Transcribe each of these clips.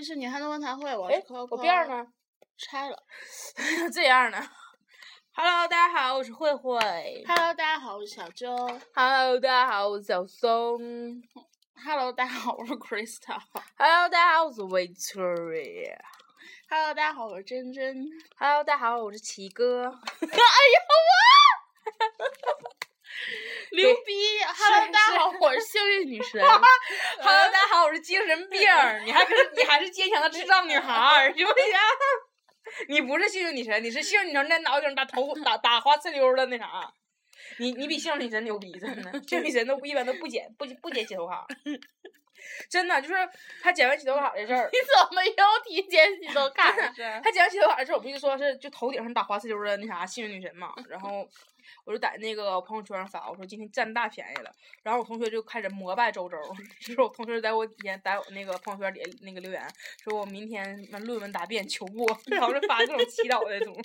这里是女汉子论坛会，我是哎，Coco。我辫儿？呢？拆了。这样呢。Hello，大家好，我是慧慧。Hello，大家好，我是小周。Hello，大家好，我是小松。Hello，大家好，我是 Krista。Hello，大家好，我是 Victoria。Hello，大家好，我是珍珍。Hello，大家好，我是奇哥。哎呀我！牛逼！Hello，大家好，我是幸运女神。Hello，大家好，我是精神病儿。你还可是你还是坚强的智障女孩儿，行不行？你不是幸运女神，你是幸运女神在脑袋上打头打打花呲溜儿的那啥。你你比幸运女神牛逼，真的，幸运女神都一般都不剪不不剪洗头卡，真的就是她剪完洗头卡的事儿，你怎么又提剪洗头卡的事儿？她剪完洗头卡的事儿，我不就说是就头顶上打花呲溜儿的那啥幸运女神嘛，然后我就在那个朋友圈上发，我说今天占大便宜了，然后我同学就开始膜拜周周，就是我同学在我底下在我那个朋友圈里那个留言，说我明天那论文答辩求过，然后就发各种祈祷的那种。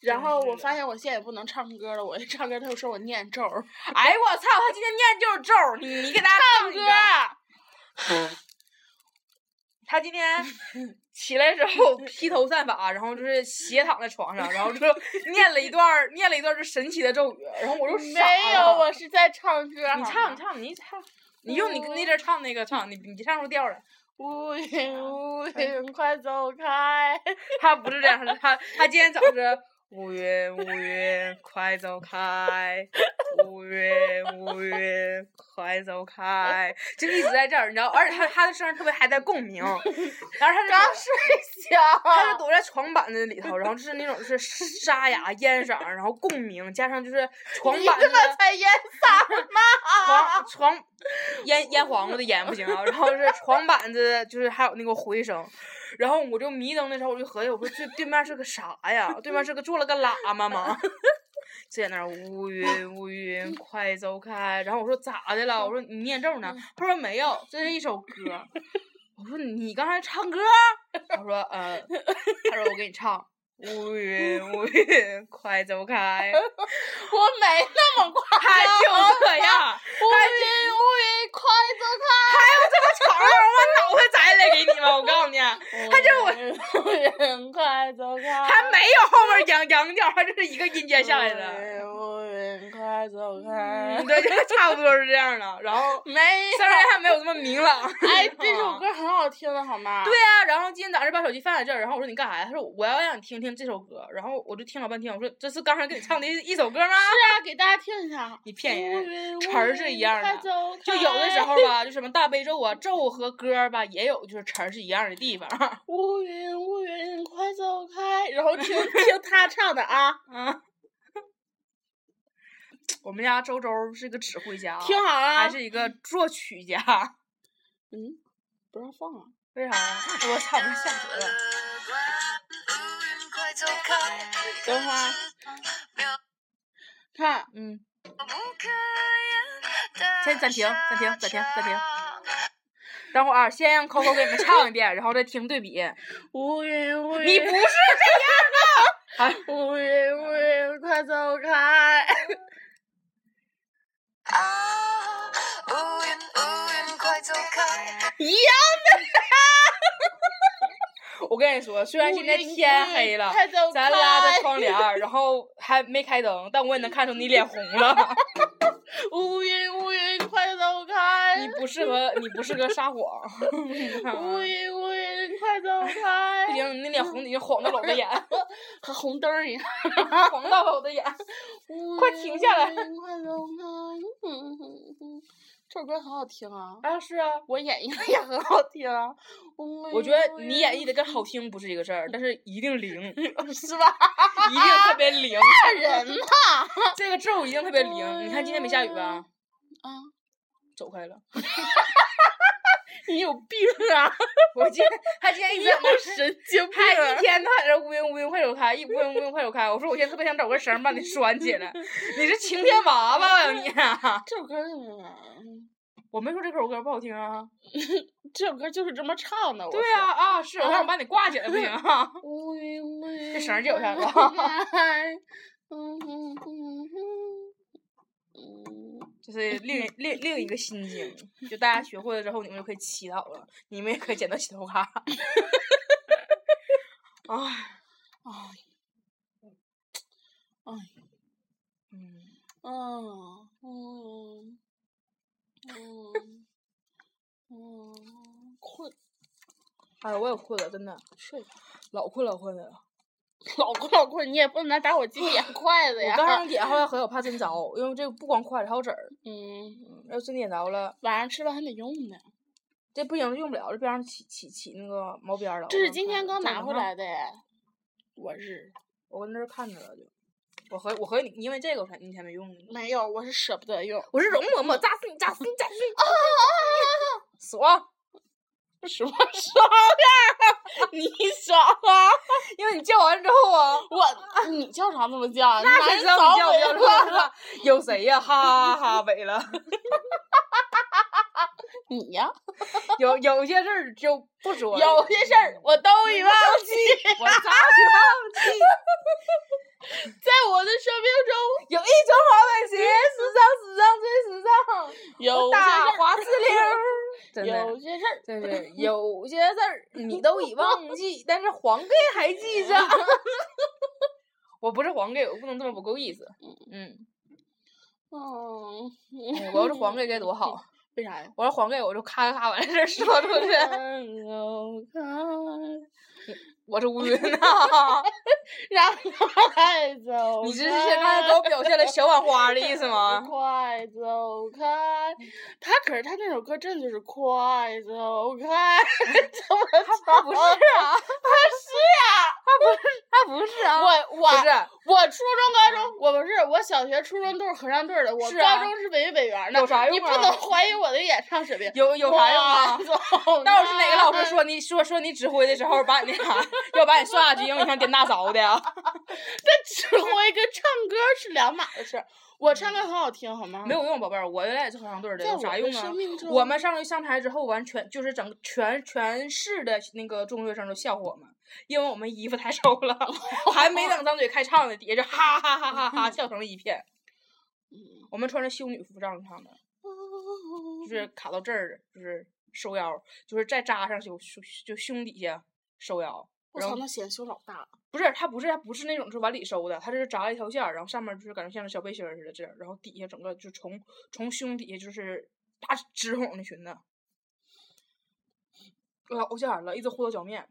然后我发现我现在也不能唱歌了，我一唱歌他就说我念咒儿。哎呦我操！他今天念就是咒，你你给大家唱歌。他今天 起来之后 披头散发，然后就是斜躺在床上，然后就念了一段念了一段儿就神奇的咒语，然后我就傻没有，我是在唱歌。你唱，你唱，你唱，你用你那阵唱那个唱，你你唱出调儿来。乌云乌云快走开！他不是这样，他他他今天早上是乌云乌云快走开，五月，五月快走开，就一直在这儿，你知道，而且他他的声儿特别还带共鸣，然后他是刚睡觉。他就躲在床板子里头，然后就是那种是沙哑烟嗓儿，然后共鸣，加上就是床板子才烟嗓吗？床床烟烟黄瓜的烟不行啊，然后是床板子，就是还有那个回声，然后我就迷瞪的时候，我就合计，我说这对面是个啥呀？对面是个做了个喇嘛吗？就在那儿乌云乌云快走开，然后我说咋的了？我说你念咒呢？他说没有，这是一首歌。我说你刚才唱歌？他说呃，他说我给你唱。乌云乌云快走开，我没那么夸他就这样。乌云乌云快走开！还有这么长，我把脑袋摘来给你们！我告诉你，他就我，乌云快走开！还没有后面扬扬调，他就是一个音阶下来的。乌云快走开，！对，就差不多是这样的。然后没虽然还没有这么明朗。哎，这首歌很好听的好吗？对呀、然后今天早上把手机放在这儿，然后我说你干啥呀？他说我要让你听听这首歌。然后我就听了半天，我说这是刚才给你唱的 一一首歌吗？是啊，给大家听一下。你骗人词儿是一样的就有的时候吧，就什么大悲咒啊，咒和歌吧，也有就是词儿是一样的地方。乌云乌云快走开，然后听 听他唱的啊，嗯，我们家周周是个指挥家，听好了啊。还是一个作曲家。嗯，不让放啊。为啥呀？我操！我吓死了。等会儿，看，嗯，先暂停，暂停，暂停，暂停。等会儿啊先让 Coco 给你们唱一遍，然后再听对比。乌云乌云，你不是这样的。啊，乌云乌云快走开！一样我跟你说，虽然现在天黑了，咱拉着窗帘儿，然后还没开灯，但我也能看出你脸红了。乌云乌云快走开！你不适合，你不适合撒谎。乌云乌云快走开！不行，你那脸红，已经晃到了我的眼，和红灯儿一样。晃到了我的眼。快停下来快走开！这首歌很好听啊，啊，是啊。我演绎的也很好听啊。我觉得你演绎的跟好听不是一个事儿，但是一定灵，是吧？一定特别灵。骂人呐！这个咒一定特别灵。你看今天没下雨吧？啊，走开了。你有病啊！我今天他今天一直在神经病他啊一天都在这乌云乌云快走开，一乌云乌云快走开。我说我现在特别想找根绳儿把你拴起来。你是晴天娃娃呀你？这首歌嗯我没说这首歌不好听啊。这首歌就是这么唱的。对呀啊，是我想把你挂起来不行啊。乌云乌云。这绳儿解下来了嗯嗯嗯嗯这是另另另一个心经，就大家学会了之后，你们就可以祈祷了，你们也可以捡到洗头卡。哎，哎哎嗯，嗯嗯嗯嗯，困，哎，我也困了，真的，睡吧。老困老困的了。老困老困，你也不能拿打火机点筷子我呀。刚上点，后来合计我怕真着，因为这个不光筷子还有纸儿，嗯，嗯要真点着了，晚上吃了还得用呢。这不行用不了，这边上起起起那个毛边了。这是今天刚拿回来的。我日我跟那儿看着了就。我和我和你，因为这个我才你才没用呢。没有，我是舍不得用。我是容嬷嬷，扎死你，扎死你，扎死你！啊啊啊！爽，什么爽呀？你爽啊！因为你叫完之后啊，我你叫啥那么叫？那谁知道你叫不叫？有谁呀？哈哈哈哈萎了。你呀？有有些事儿就不说了。有些事儿我都已忘记，我早已忘记。在我的生命中有一双滑板鞋，时尚时尚最时尚。有些大事花丝领。有些事儿，真是有些事儿你都已忘记，但是黄盖还记 着。我不是黄盖，我不能这么不够意思。嗯，嗯，哎我要是黄盖该多好。为啥呀？我要还给，我就咔咔咔把这事儿说出去。我是乌云呐，让快走 你这是现在给我表现了小碗花的意思吗？快走开！他可是他那首歌真的就是快走开，怎么他不是啊，他是呀、他不是啊，我我不是。我初中、高中我不是，我小学、初中都是合唱队的，我是啊高中是北语北园的。有啥用你不啊能怀疑我的演唱水平。有有啥用啊到时候是哪个老师说你说说你指挥的时候把你那啥，要把你刷下去，因为你像颠大勺的 呀？指挥跟唱歌是两码的事儿。我唱歌很好听，好吗？没有用，宝贝儿，我原来也是合唱队的，在我的有啥用啊生命？中我们上去上台之后，完全就是整个全全市的那个中学生都笑话我们，因为我们衣服太丑了，还没等张嘴开唱呢，底下就哈哈哈哈哈笑成了一片。我们穿着修女服上去唱的，就是卡到这儿，就是收腰，就是再扎上胸胸就胸底下收腰。我操，那显胸老大。不是，它不是，它不是那种是往里收的，它这是扎了一条线儿，然后上面就是感觉像小背心儿似的这样，然后底下整个就从从胸底下就是大直筒的裙子，老线儿了，一直护到脚面，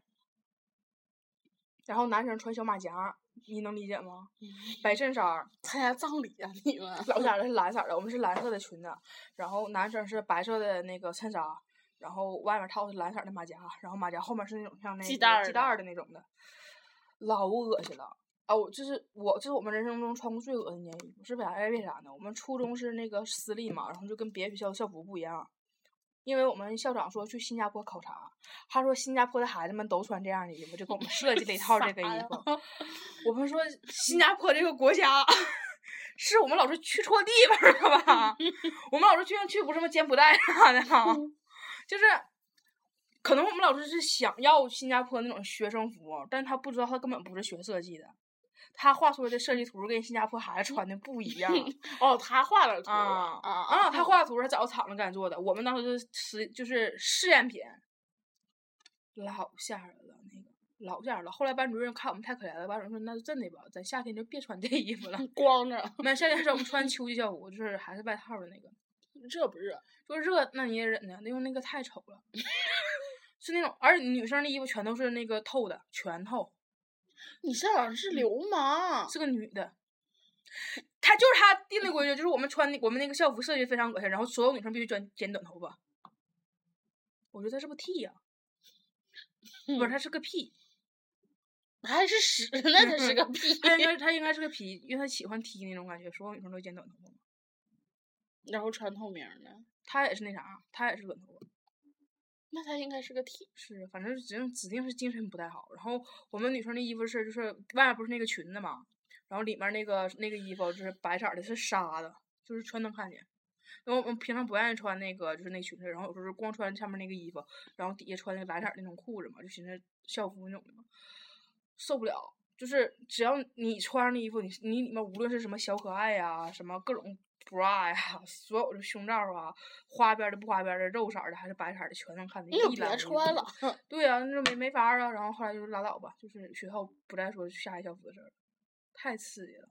然后男生穿小马甲，你能理解吗？白衬衫儿，参加葬礼啊，你们？老点儿的是蓝色的，我们是蓝色的裙子，然后男生是白色的那个衬衫，然后外面套的是蓝色的马甲，然后马甲后面是那种像那个系带儿系带儿的的那种的，老恶心了。啊，我就是我，就是我们人生中穿过最恶心的衣服，是为啥？为啥呢？我们初中是那个私立嘛，然后就跟别的学校校服不一样，因为我们校长说去新加坡考察，他说新加坡的孩子们都穿这样的衣服，就给我们 设计了一套这个衣服。我们说新加坡这个国家，是我们老师去错地方了吧？我们老师去去不是什么柬埔寨啥的哈，就是可能我们老师是想要新加坡那种学生服，但他不知道他根本不是学设计的，他画出来的设计图跟新加坡孩子穿的不一样。哦，他画了图啊啊啊！他画的图是找厂子给咱做的，我们当时是实就是试验品，老吓人了，那个老吓人了。后来班主任看我们太可怜了，班主任说：“那就真的吧，咱夏天就别穿这衣服了。光着。那夏天时候我们穿秋季校服，就是还是外套的那个。热不热？说热那你也忍呢，因为那个太丑了，是那种，而且女生的衣服全都是那个透的，全透，你这好像是流氓。是个女的。她就是她定的规矩，就是我们穿的我们那个校服设计非常恶心，然后所有女生必须剪剪短头发。我觉得他是不 T 呀、不是他是个 P，还是屎，那才是个屁。他应该他应该是个 P，因为他喜欢 T 那种感觉，所有女生都剪短头发嘛。然后穿透明的，他也是那啥，他也是短头发。那他应该是个 T。是，反正指定指定是精神不太好。然后我们女生的衣服是，就是外面不是那个裙子嘛，然后里面那个那个衣服就是白色的，是纱的，就是全能看见。因为我们平常不愿意穿那个就是那裙子，然后有时候光穿上面那个衣服，然后底下穿那个蓝色那种裤子嘛，就寻思校服那种的嘛，受不了。就是只要你穿上那衣服，你你里面无论是什么小可爱呀、什么各种 bra 呀，所有的胸罩啊，花边的不花边的，肉色的还是白色的，全能看见。一览无余别穿了。对呀、那就没没法儿啊。然后后来就是拉倒吧，就是学校不再说下一校服的事儿了，太刺激了。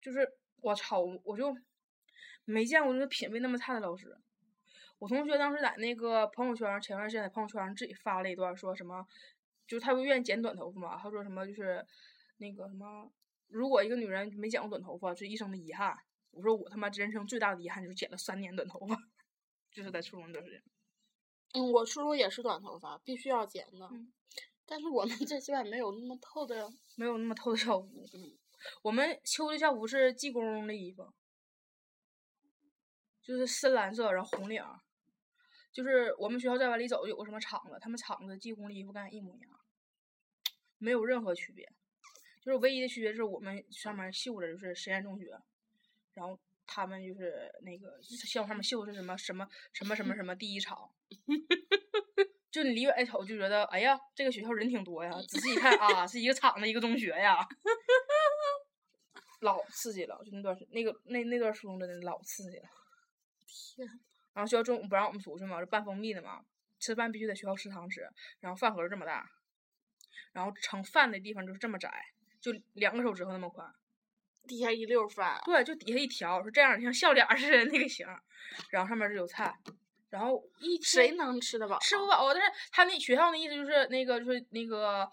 就是我操，我就没见过就是品味那么差的老师。我同学当时在那个朋友圈，前段时间在朋友圈上自己发了一段，说什么，就是他不愿意剪短头发嘛，他说什么就是那个什么，如果一个女人没剪过短头发，是一生的遗憾。我说我他妈人生最大的遗憾就是剪了三年短头发，就是在初中那段时间。嗯，我初中也是短头发，必须要剪的。嗯但是我们这基本没有那么透的。没有那么透的校服。我们秋的校服是技工的衣服，就是深蓝色，然后红领儿。就是我们学校再往里走有个什么厂子，他们厂子技工的衣服跟俺一模一样，没有任何区别。就是唯一的区别是我们上面绣的就是实验中学，然后他们就是那个校上面绣的是什么什么什么什么什么第一场。就你离远一瞅就觉得，哎呀，这个学校人挺多呀。仔细一看 啊，是一个厂子一个中学呀，老刺激了。就那段时那个那那段初中真的老刺激了。天，然后学校中午不让我们出去嘛，是半封闭的嘛，吃饭必须在学校食堂吃，然后饭盒这么大，然后盛饭的地方就是这么窄，就两个手指头那么宽。底下一溜儿饭。对，就底下一条是这样，像笑脸似的那个形儿，然后上面是有菜，然后一谁能吃得饱？吃不饱啊，但是他那学校的意思就是那个就是那个，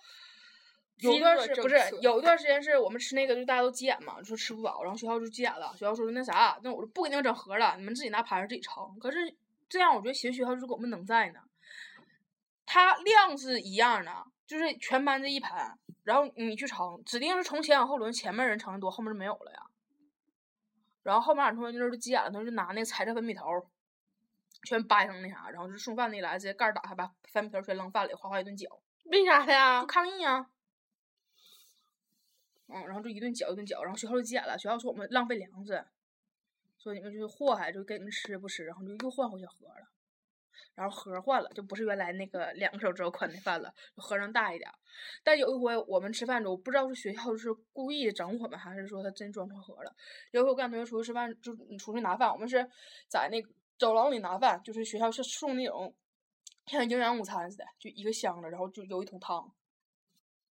有一段时不是有一段时间是我们吃那个，就大家都急眼嘛，就说吃不饱，然后学校就急眼了，学校说那啥，那我就不给你们整盒了，你们自己拿盘子自己盛。可是这样，我觉得其实学校就是给我们能在呢，它量是一样的，就是全班这一盘，然后你去盛，指定是从前往后轮，前面人盛的多，后面就没有了呀。然后后面俺同学那时候就急眼了，他就拿那个彩色粉笔头全掰成那啥，然后就送饭那来，直接盖儿打开，把粉笔头全扔饭里，哗哗一顿搅，为啥呀就？抗议呀。嗯，然后就一顿搅一顿搅，然后学校就急眼了，学校说我们浪费粮食，说你们就是祸害，就给你们吃不吃，然后就又换回小盒了，然后盒换了，就不是原来那个两个手指头宽的饭了，就盒上大一点。但有一回我们吃饭的时候，不知道是学校是故意整我们，还是说他真装错盒了。有一回我跟同学出去吃饭，就你出去拿饭，我们是在那走廊里拿饭，就是学校是送那种像营养午餐似的，就一个箱子，然后就有一桶汤。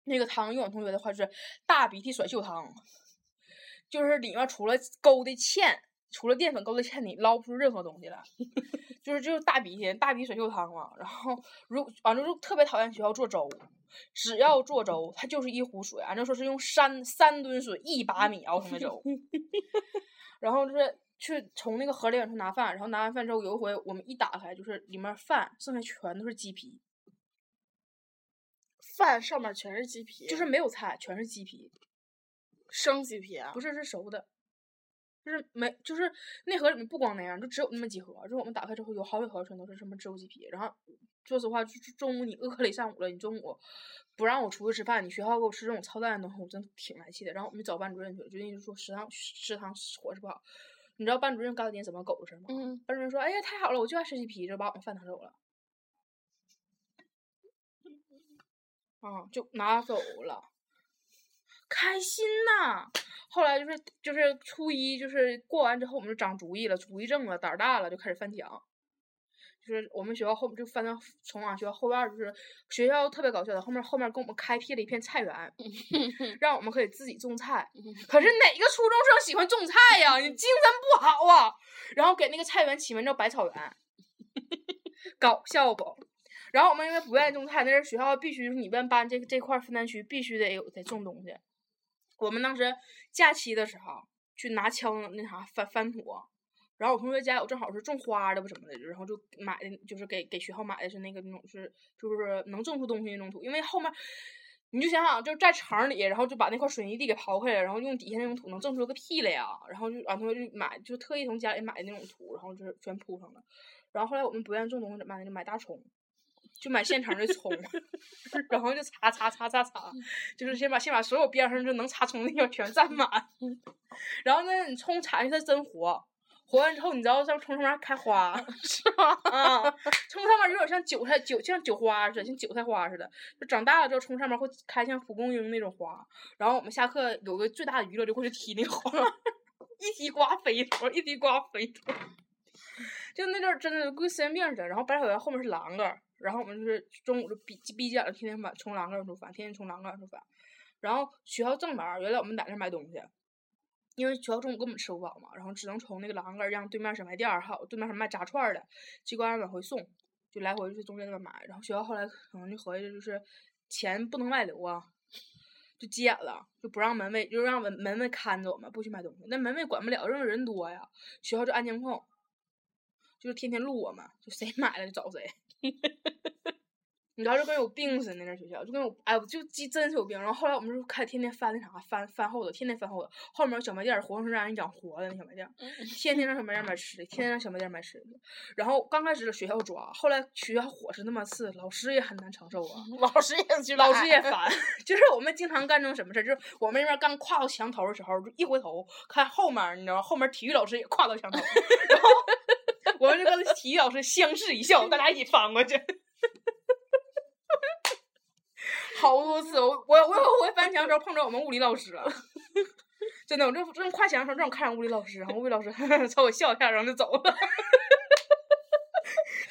那个汤用我同学的话就是大鼻涕甩袖汤，就是里面除了勾的芡，除了淀粉勾的芡，你捞不出任何东西来，就是就是大鼻涕，大鼻水袖汤嘛。然后如完了就特别讨厌学校做粥，只要做粥，它就是一壶水，俺就说是用三三吨水一把米熬成的粥。然后就是去从那个盒里往出拿饭，然后拿完饭之后，有一回我们一打开，就是里面饭剩下全都是鸡皮，饭上面全是鸡皮，就是没有菜，全是鸡皮。生鸡皮啊。不是是熟的，就是没就是那盒里面不光那样，就只有那么几盒，就是我们打开之后有好几盒全都是什么植物鸡皮。然后说实话，就就中午你饿了一上午了，你中午不让我出去吃饭，你学校给我吃这种操蛋的东西，我真挺来气的。然后我们找班主任去了，就那就说食堂食堂伙食不好。你知道班主任干了件什么狗事儿吗？嗯，班主任说：“哎呀，太好了，我就爱吃鸡皮，就把我们饭拿走了。”啊，就拿走了，开心呐！后来就是就是初一，就是过完之后，我们就长主意了，主意正了，胆儿大了，就开始翻墙。就是我们学校后就翻到从俺学校后院儿，就是学校特别搞笑的，后面后面给我们开辟了一片菜园，让我们可以自己种菜。可是哪个初中生喜欢种菜呀？你精神不好啊！然后给那个菜园起名叫百草园，搞笑不？然后我们因为不愿意种菜，那是学校必须你们班这这块儿分担区必须得有得种东西。我们当时假期的时候去拿枪那啥翻翻土，然后我同学家有正好是种花的不什么的，然后就买的就是给给学校买的是那个那种是就是能种出东西那种土，因为后面你就想想就是在城里，然后就把那块水泥地给刨开了，然后用底下那种土能种出个屁来呀，然后就俺同学就买就特意从家里买的那种土，然后就是全铺上了。然后后来我们不愿意种东西怎么办呢？就买大葱。就买现成的葱，然后就擦擦擦擦擦，就是先把先把所有边上就能擦葱的地方全占满，然后呢，你葱插进去它真活，活完之后你知道在葱上面开花，是吗？啊，葱上面有点像韭菜韭像韭花似的，像韭菜花似的，就长大了之后葱上面会开像蒲公英那种花，然后我们下课有个最大的娱乐就过去踢那个花，一踢瓜飞头，一踢瓜飞头，就那阵儿真的跟神经病似的，然后百草园后面是栏杆儿。然后我们就是中午就逼逼紧了，天天把从栏杆出发，天天从栏杆出发。然后学校正门，原来我们在那买东西，因为学校中午根本吃不饱嘛，然后只能从那个栏杆让对面小卖店儿还有对面是卖炸串儿的，机关往回送，就来回就去中间那边买。然后学校后来可能就合计就是钱不能外流啊，就急眼了，就不让门卫，就让门门卫看着我们，不许买东西。那门卫管不了，因为人多呀。学校就安监控，就是天天录我们，就谁买了就找谁。你知道就跟有病似的，那学校就跟有哎，就真是有病。然后后来我们就开始天天翻那啥，翻翻后头，天天翻后头。后面小卖店活生生让人养活的那小卖店，天天让小卖店买吃的，天天让小卖店买吃的。然后刚开始学校抓，后来学校伙食那么次，老师也很难承受啊。老师也去老师也烦，就是我们经常干这种什么事儿，就是我们那边刚跨到墙头的时候，就一回头看后面，你知道吗？后面体育老师也跨到墙头，然后我们就跟体育老师相视一笑，大家一起翻过去。好多次，我我我我翻墙的时候碰着我们物理老师了，真的，我正正跨墙的时候正好看上物理老师，然后物理老师 朝我笑一下，然后就走了。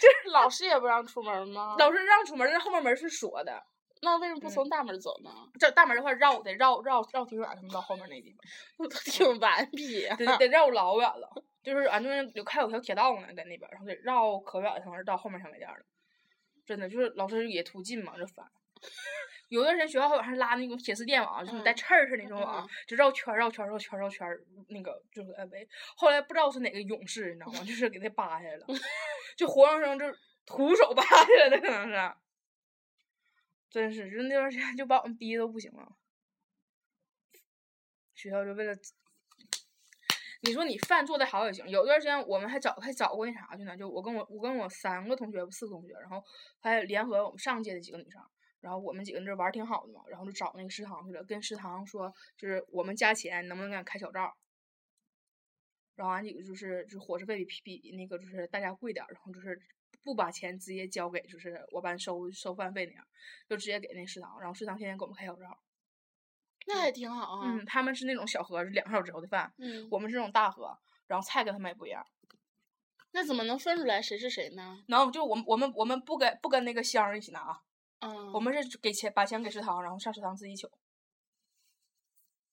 就是老师也不让出门吗？老师让出门，但是后面门是锁的。那为什么不从大门走呢？这大门的话绕得绕绕绕挺远，他们到后面那地方，挺顽皮，得得绕老远了。就是俺那边有开有条铁道呢，在那边，然后得绕可远才能到后面小卖店了。真的就是老师也图近嘛，就烦。有段时间学校还往上拉那种铁丝电网，就是带刺儿似的那种网，就绕圈绕圈绕圈绕圈那个就是围。后来不知道是哪个勇士，你知道吗？就是给他扒下来了，就活生生就徒手扒下来的，可能是。真是，就那段时间就把我们逼的都不行了。学校就为了，你说你饭做的好也行。有段时间我们还找还找过那啥去呢，就我跟我我跟我三个同学四个同学，然后还联合我们上届的几个女生。然后我们几个人这玩儿挺好的嘛，然后就找那个食堂去了，跟食堂说，就是我们加钱，能不能给俺开小灶？然后俺几个就是就是伙食费比比那个就是大家贵点儿，然后就是不把钱直接交给就是我班收收饭费那样，就直接给那食堂，然后食堂天天给我们开小灶。那还挺好啊。嗯，他们是那种小盒，是两个小时的饭。嗯。我们是那种大盒，然后菜跟他们也不一样。那怎么能分出来谁是谁呢？能，就我们我们我们不跟不跟那个箱儿一起拿。嗯，我们是给钱，把钱给食堂，然后上食堂自己取。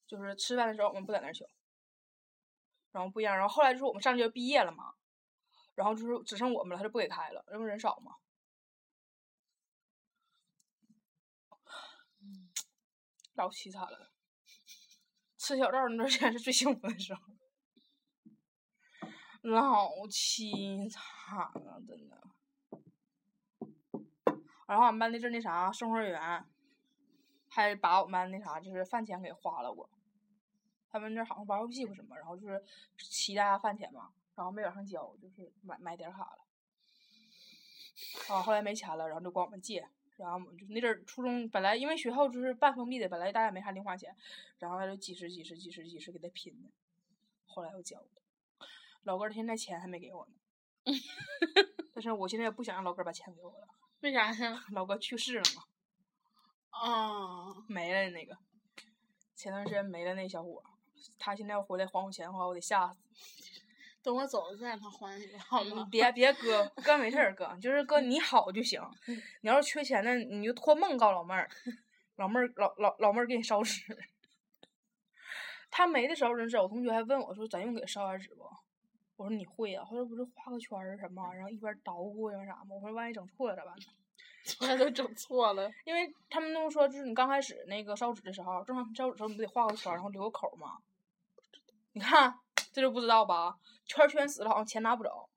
就是吃饭的时候，我们不在那儿取。然后不一样，然后后来就是我们上届毕业了嘛，然后就是只剩我们了，他就不给开了，因为人少嘛。老凄惨了，吃小灶那段时间是最幸福的时候，老凄惨了，真的。然后俺们班那阵那啥送货员，还把我们班那啥就是饭钱给花了我。他们那好像玩游戏或什么，然后就是骑大饭钱嘛，然后没往上交，就是买买点卡了。啊，后来没钱了，然后就管我们借，然后就那阵儿初中本来因为学校就是半封闭的，本来大家没啥零花钱，然后他就几十几十几十几十给他拼的，后来又交的。老哥现在钱还没给我呢，但是我现在也不想让老哥把钱给我了。为啥呀？老哥去世了嘛。啊。没了那个，前段时间没了那小伙，他现在要回来还我钱的话，我得吓死。等我走了再让他还一个，好吗？别别哥，哥没事儿，哥就是哥你好就行。你要是缺钱呢，你就托梦告老妹儿，老妹儿老老老妹儿给你烧纸。他没的时候真是，我同学还问我说：“咱用给烧点纸不？”我说：“你会啊，后来：“不是画个圈儿什么，然后一边捣鼓一边啥吗？”我说：“万一整错了咋办呢？”从来都整错了。因为他们都说，就是你刚开始那个烧纸的时候，正常烧纸的时候你不得画个圈儿，然后留个口儿吗？你看这就不知道吧？圈儿圈死了，好像钱拿不走，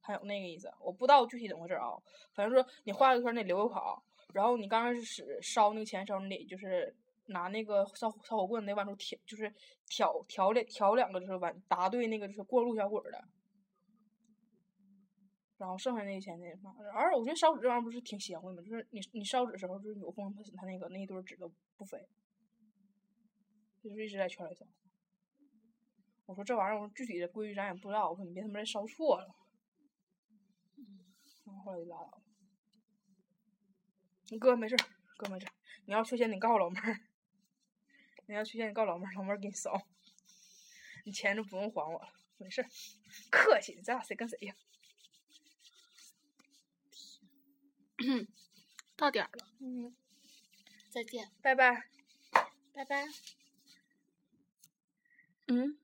还有那个意思，我不知道具体怎么回事啊。反正说你画个圈，你得留个口，然后你刚开始烧那个钱的时候，你得就是拿那个烧烧火棍得往出挑，就是挑挑两挑两个，就是完答对那个就是过路小鬼儿的。然后剩下那些钱那啥，而我觉得烧纸这玩意儿不是挺邪乎的吗？就是你你烧纸的时候，就是有风它它那个那一堆纸都不飞，就是一直在圈里走。我说这玩意儿，我说具体的规矩咱也不知道，我说你别他妈再烧错了。然后后来就拉倒了。你哥没事儿，哥没事儿。你要缺钱，你告诉老妹儿。你要缺钱，你告诉老妹儿，老妹儿给你烧。你钱就不用还我了，没事儿。客气，咱俩谁跟谁呀？到点儿了，嗯，再见，拜拜。拜拜。嗯。